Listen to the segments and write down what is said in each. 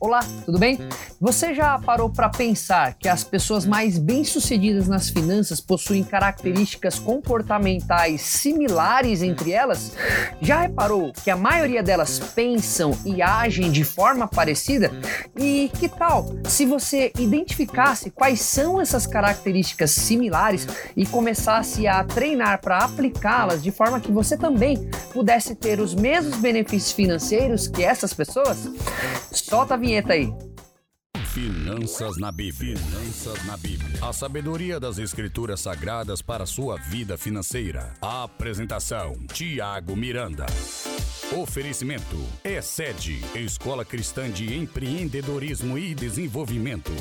Olá, tudo bem? Você já parou para pensar que as pessoas mais bem-sucedidas nas finanças possuem características comportamentais similares entre elas? Já reparou que a maioria delas pensam e agem de forma parecida? E que tal se você identificasse quais são essas características similares e começasse a treinar para aplicá-las de forma que você também pudesse ter os mesmos benefícios financeiros que essas pessoas? Solta a vinheta aí. Finanças na Bíblia. Finanças na Bíblia. A sabedoria das escrituras sagradas para a sua vida financeira. A apresentação: Tiago Miranda. Oferecimento: Excede, Escola Cristã de Empreendedorismo e Desenvolvimento.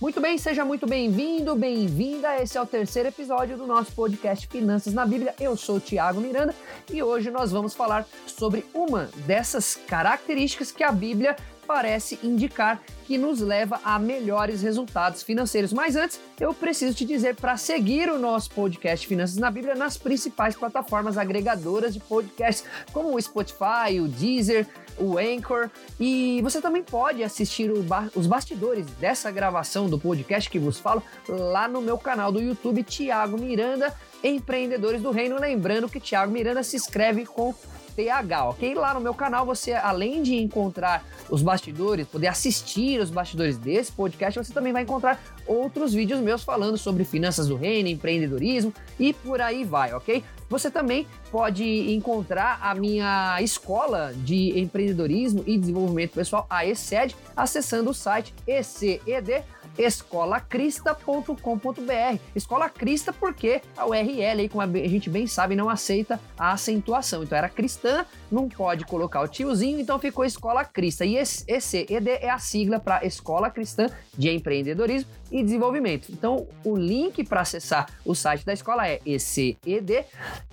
Muito bem, seja muito bem-vindo, bem-vinda. Esse é o terceiro episódio do nosso podcast Finanças na Bíblia. Eu sou o Tiago Miranda e hoje nós vamos falar sobre uma dessas características que a Bíblia parece indicar que nos leva a melhores resultados financeiros. Mas antes, eu preciso te dizer para seguir o nosso podcast Finanças na Bíblia nas principais plataformas agregadoras de podcasts, como o Spotify, o Deezer, o Anchor. E você também pode assistir ba os bastidores dessa gravação do podcast que vos falo lá no meu canal do YouTube, Tiago Miranda, Empreendedores do Reino. Lembrando que Tiago Miranda se escreve com TH, ok? Lá no meu canal você, além de encontrar os bastidores, poder assistir os bastidores desse podcast, você também vai encontrar outros vídeos meus falando sobre finanças do reino, empreendedorismo e por aí vai, ok? Você também pode encontrar a minha escola de empreendedorismo e desenvolvimento pessoal, a ECED, acessando o site ECED escolacrista.com.br. Escola Crista porque a URL aí, como a gente bem sabe, não aceita a acentuação. Então era cristã, não pode colocar o tiozinho, então ficou Escola Crista. E ECED é a sigla para Escola Cristã de Empreendedorismo e Desenvolvimento. Então o link para acessar o site da escola é ECED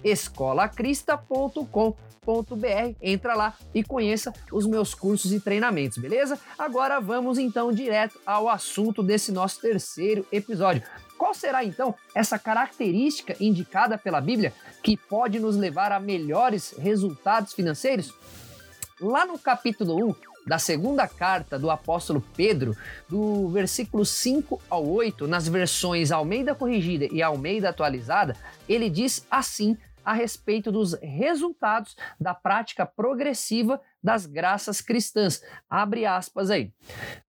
escolacrista.com.br Entra lá e conheça os meus cursos e treinamentos, beleza? Agora vamos então direto ao assunto desse nosso terceiro episódio. Qual será então essa característica indicada pela Bíblia que pode nos levar a melhores resultados financeiros? Lá no capítulo 1 da segunda carta do apóstolo Pedro, do versículo 5 ao 8, nas versões Almeida Corrigida e Almeida Atualizada, ele diz assim a respeito dos resultados da prática progressiva das graças cristãs. Abre aspas aí.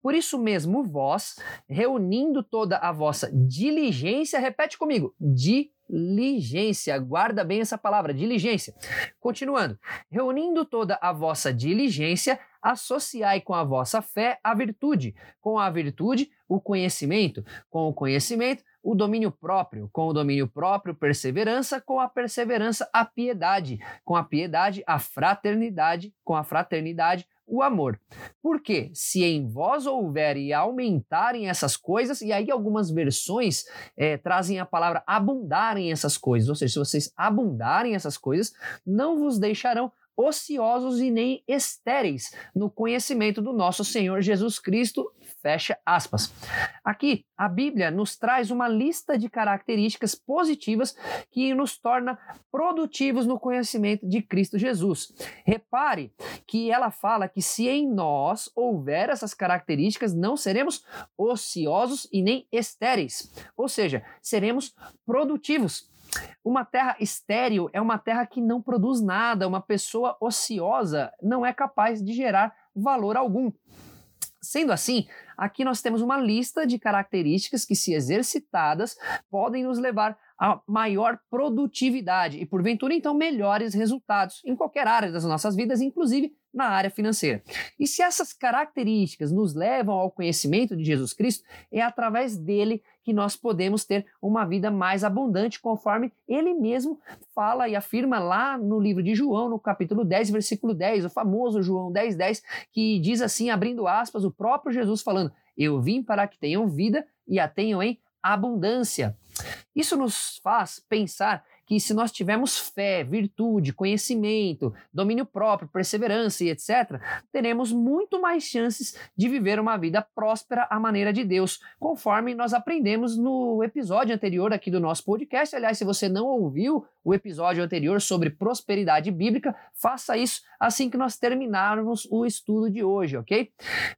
Por isso mesmo, vós, reunindo toda a vossa diligência, repete comigo, diligência, guarda bem essa palavra, diligência. Continuando, reunindo toda a vossa diligência, associai com a vossa fé a virtude, com a virtude o conhecimento, com o conhecimento o domínio próprio, com o domínio próprio, perseverança, com a perseverança, a piedade, com a piedade, a fraternidade, com a fraternidade, o amor. Porque se em vós houver e aumentarem essas coisas, e aí algumas versões é, trazem a palavra abundarem essas coisas, ou seja, se vocês abundarem essas coisas, não vos deixarão ociosos e nem estéreis no conhecimento do nosso Senhor Jesus Cristo. Fecha aspas. Aqui, a Bíblia nos traz uma lista de características positivas que nos torna produtivos no conhecimento de Cristo Jesus. Repare que ela fala que se em nós houver essas características, não seremos ociosos e nem estéreis, ou seja, seremos produtivos. Uma terra estéril é uma terra que não produz nada, uma pessoa ociosa não é capaz de gerar valor algum. Sendo assim, aqui nós temos uma lista de características que, se exercitadas, podem nos levar a maior produtividade e, porventura, então, melhores resultados em qualquer área das nossas vidas, inclusive na área financeira. E se essas características nos levam ao conhecimento de Jesus Cristo, é através dele que nós podemos ter uma vida mais abundante, conforme ele mesmo fala e afirma lá no livro de João, no capítulo 10, versículo 10, o famoso João 10, 10, que diz assim, abrindo aspas, o próprio Jesus falando: Eu vim para que tenham vida e a tenham em abundância. Isso nos faz pensar que se nós tivermos fé, virtude, conhecimento, domínio próprio, perseverança e etc., teremos muito mais chances de viver uma vida próspera à maneira de Deus, conforme nós aprendemos no episódio anterior aqui do nosso podcast. Aliás, se você não ouviu o episódio anterior sobre prosperidade bíblica, faça isso assim que nós terminarmos o estudo de hoje, ok?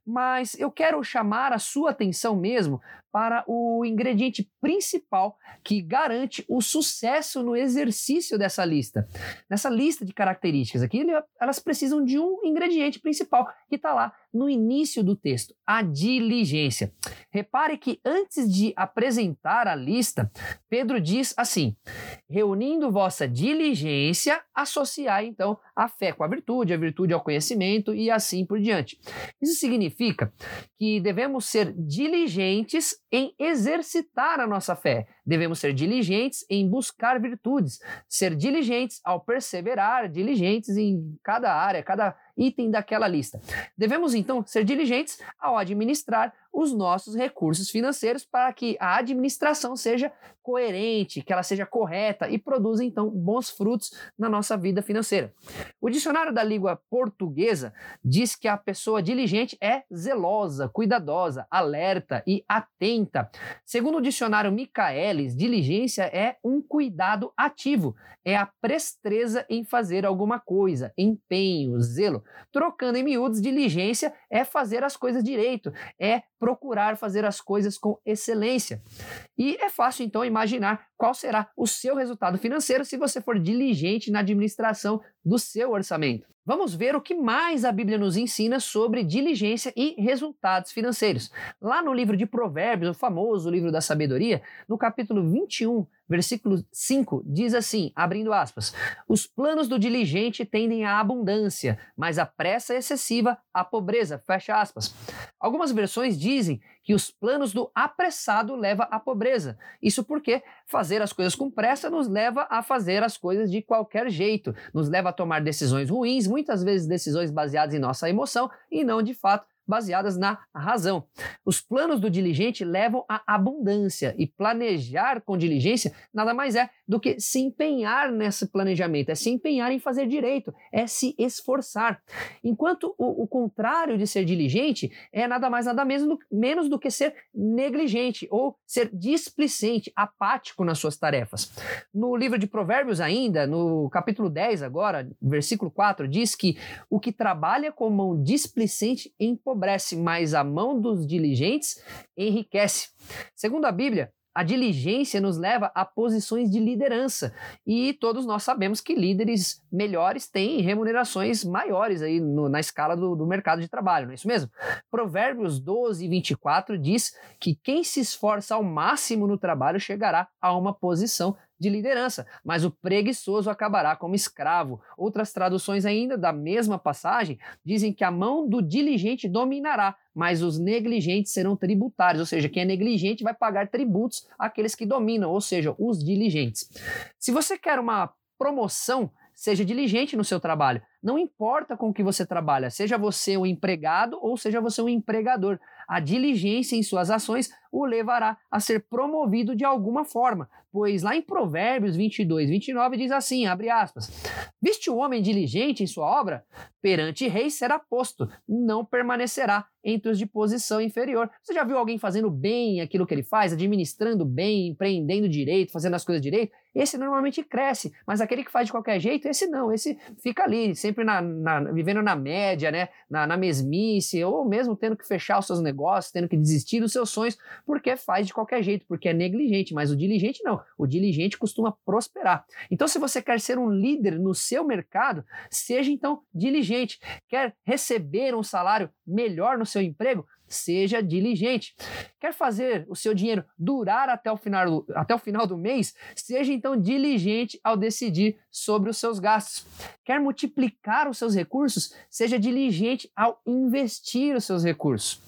Mas eu quero chamar a sua atenção mesmo para o ingrediente principal que garante o sucesso no exercício dessa lista. Nessa lista de características aqui, elas precisam de um ingrediente principal que está lá no início do texto, a diligência. Repare que antes de apresentar a lista, Pedro diz assim: reunindo vossa diligência, associai então a fé com a virtude, a virtude ao conhecimento e assim por diante. Isso significa que devemos ser diligentes em exercitar a nossa fé. Devemos ser diligentes em buscar virtudes, ser diligentes ao perseverar, diligentes em cada área, cada item daquela lista. Devemos então ser diligentes ao administrar os nossos recursos financeiros para que a administração seja coerente, que ela seja correta e produza então bons frutos na nossa vida financeira. O dicionário da língua portuguesa diz que a pessoa diligente é zelosa, cuidadosa, alerta e atenta. Segundo o dicionário Michaelis, diligência é um cuidado ativo, é a presteza em fazer alguma coisa, empenho, zelo. Trocando em miúdos, diligência é fazer as coisas direito, é procurar fazer as coisas com excelência. E é fácil então imaginar qual será o seu resultado financeiro se você for diligente na administração do seu orçamento. Vamos ver o que mais a Bíblia nos ensina sobre diligência e resultados financeiros. Lá no livro de Provérbios, o famoso livro da sabedoria, no capítulo 21, versículo 5, diz assim, abrindo aspas: Os planos do diligente tendem à abundância, mas a pressa excessiva à pobreza. Fecha aspas. Algumas versões dizem que os planos do apressado leva à pobreza. Isso porque fazer as coisas com pressa nos leva a fazer as coisas de qualquer jeito, nos leva a tomar decisões ruins, muitas vezes decisões baseadas em nossa emoção e não de fato baseadas na razão. Os planos do diligente levam à abundância e planejar com diligência nada mais é do que se empenhar nesse planejamento, é se empenhar em fazer direito, é se esforçar. Enquanto o, o contrário de ser diligente é nada mais nada menos do, menos do que ser negligente ou ser displicente, apático nas suas tarefas. No livro de Provérbios ainda, no capítulo 10 agora, versículo 4, diz que o que trabalha com mão displicente empobrece empobrece, mas a mão dos diligentes enriquece. Segundo a Bíblia, a diligência nos leva a posições de liderança e todos nós sabemos que líderes melhores têm remunerações maiores aí no, na escala do, do, mercado de trabalho, não é isso mesmo? Provérbios 12, 24 diz que quem se esforça ao máximo no trabalho chegará a uma posição de liderança, mas o preguiçoso acabará como escravo. Outras traduções ainda da mesma passagem dizem que a mão do diligente dominará, mas os negligentes serão tributários, ou seja, quem é negligente vai pagar tributos àqueles que dominam, ou seja, os diligentes. Se você quer uma promoção, seja diligente no seu trabalho. Não importa com que você trabalha, seja você um empregado ou seja você um empregador a diligência em suas ações o levará a ser promovido de alguma forma, pois lá em Provérbios 22, 29 diz assim, abre aspas, Viste o homem diligente em sua obra? Perante rei será posto, não permanecerá entre os de posição inferior. Você já viu alguém fazendo bem aquilo que ele faz, administrando bem, empreendendo direito, fazendo as coisas direito? Esse normalmente cresce, mas aquele que faz de qualquer jeito, esse não, esse fica ali, sempre na, na, vivendo na média, né? Na, na mesmice, ou mesmo tendo que fechar os seus negócios, tendo que desistir dos seus sonhos, porque faz de qualquer jeito, porque é negligente, mas o diligente não. O diligente costuma prosperar. Então, se você quer ser um líder no seu mercado, seja então diligente. Quer receber um salário melhor no seu emprego? Seja diligente. Quer fazer o seu dinheiro durar até o final do, até o final do mês? Seja então diligente ao decidir sobre os seus gastos. Quer multiplicar os seus recursos? Seja diligente ao investir os seus recursos.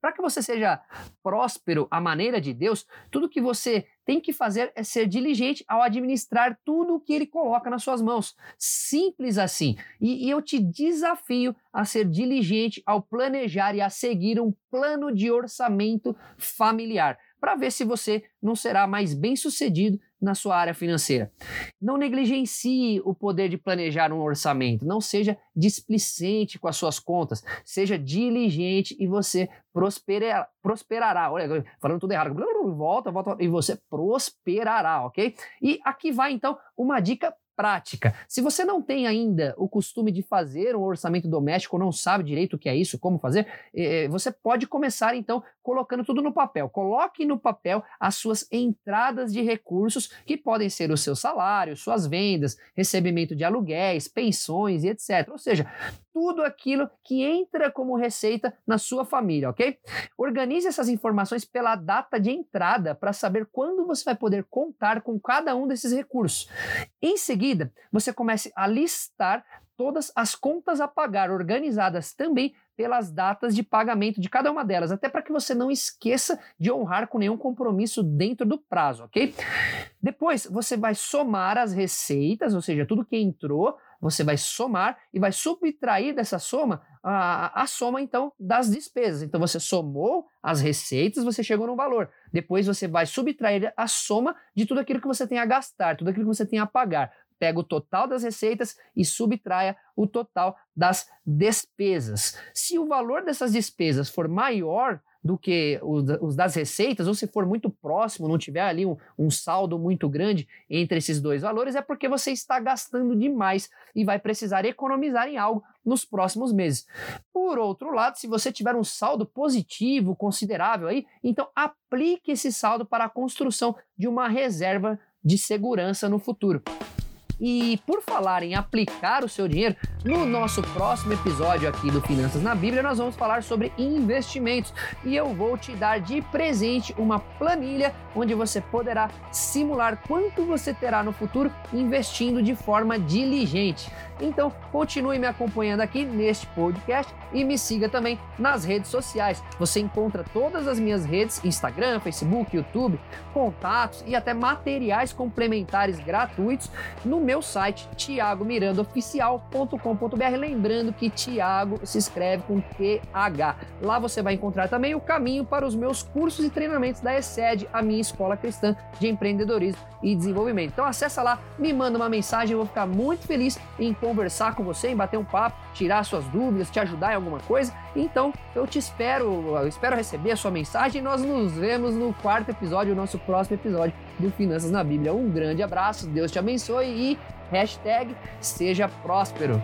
Para que você seja próspero à maneira de Deus, tudo que você tem que fazer é ser diligente ao administrar tudo o que ele coloca nas suas mãos. Simples assim. E, e eu te desafio a ser diligente ao planejar e a seguir um plano de orçamento familiar. Para ver se você não será mais bem sucedido na sua área financeira. Não negligencie o poder de planejar um orçamento, não seja displicente com as suas contas, seja diligente e você prosperará. Olha, falando tudo errado, volta, volta, e você prosperará, ok? E aqui vai então uma dica prática. Se você não tem ainda o costume de fazer um orçamento doméstico, não sabe direito o que é isso, como fazer, eh, você pode começar então colocando tudo no papel. Coloque no papel as suas entradas de recursos, que podem ser o seu salário, suas vendas, recebimento de aluguéis, pensões e etc. Ou seja, tudo aquilo que entra como receita na sua família, ok? Organize essas informações pela data de entrada para saber quando você vai poder contar com cada um desses recursos. Em seguida, você comece a listar todas as contas a pagar, organizadas também pelas datas de pagamento de cada uma delas, até para que você não esqueça de honrar com nenhum compromisso dentro do prazo, ok? Depois, você vai somar as receitas, ou seja, tudo que entrou você vai somar e vai subtrair dessa soma a, a soma, então, das despesas. Então, você somou as receitas, você chegou no valor. Depois, você vai subtrair a soma de tudo aquilo que você tem a gastar, tudo aquilo que você tem a pagar. Pega o total das receitas e subtraia o total das despesas. Se o valor dessas despesas for maior do que os, das receitas, ou se for muito próximo, não tiver ali um, um, saldo muito grande entre esses dois valores, é porque você está gastando demais e vai precisar economizar em algo nos próximos meses. Por outro lado, se você tiver um saldo positivo considerável aí, então aplique esse saldo para a construção de uma reserva de segurança no futuro. E por falar em aplicar o seu dinheiro, no nosso próximo episódio aqui do Finanças na Bíblia, nós vamos falar sobre investimentos e eu vou te dar de presente uma planilha onde você poderá simular quanto você terá no futuro investindo de forma diligente. Então, continue me acompanhando aqui neste podcast e me siga também nas redes sociais. Você encontra todas as minhas redes: Instagram, Facebook, YouTube, contatos e até materiais complementares gratuitos no meu site Lembrando que Tiago se escreve com TH. Lá você vai encontrar também o caminho para os meus cursos e treinamentos da ESED, a minha escola cristã de empreendedorismo e desenvolvimento. Então acessa lá, me manda uma mensagem, eu vou ficar muito feliz em conversar com você, em bater um papo, tirar suas dúvidas, te ajudar em alguma coisa. Então eu te espero, eu espero receber a sua mensagem e nós nos vemos no quarto episódio, o nosso próximo episódio do Finanças na Bíblia. Um grande abraço, Deus te abençoe e hashtag seja próspero.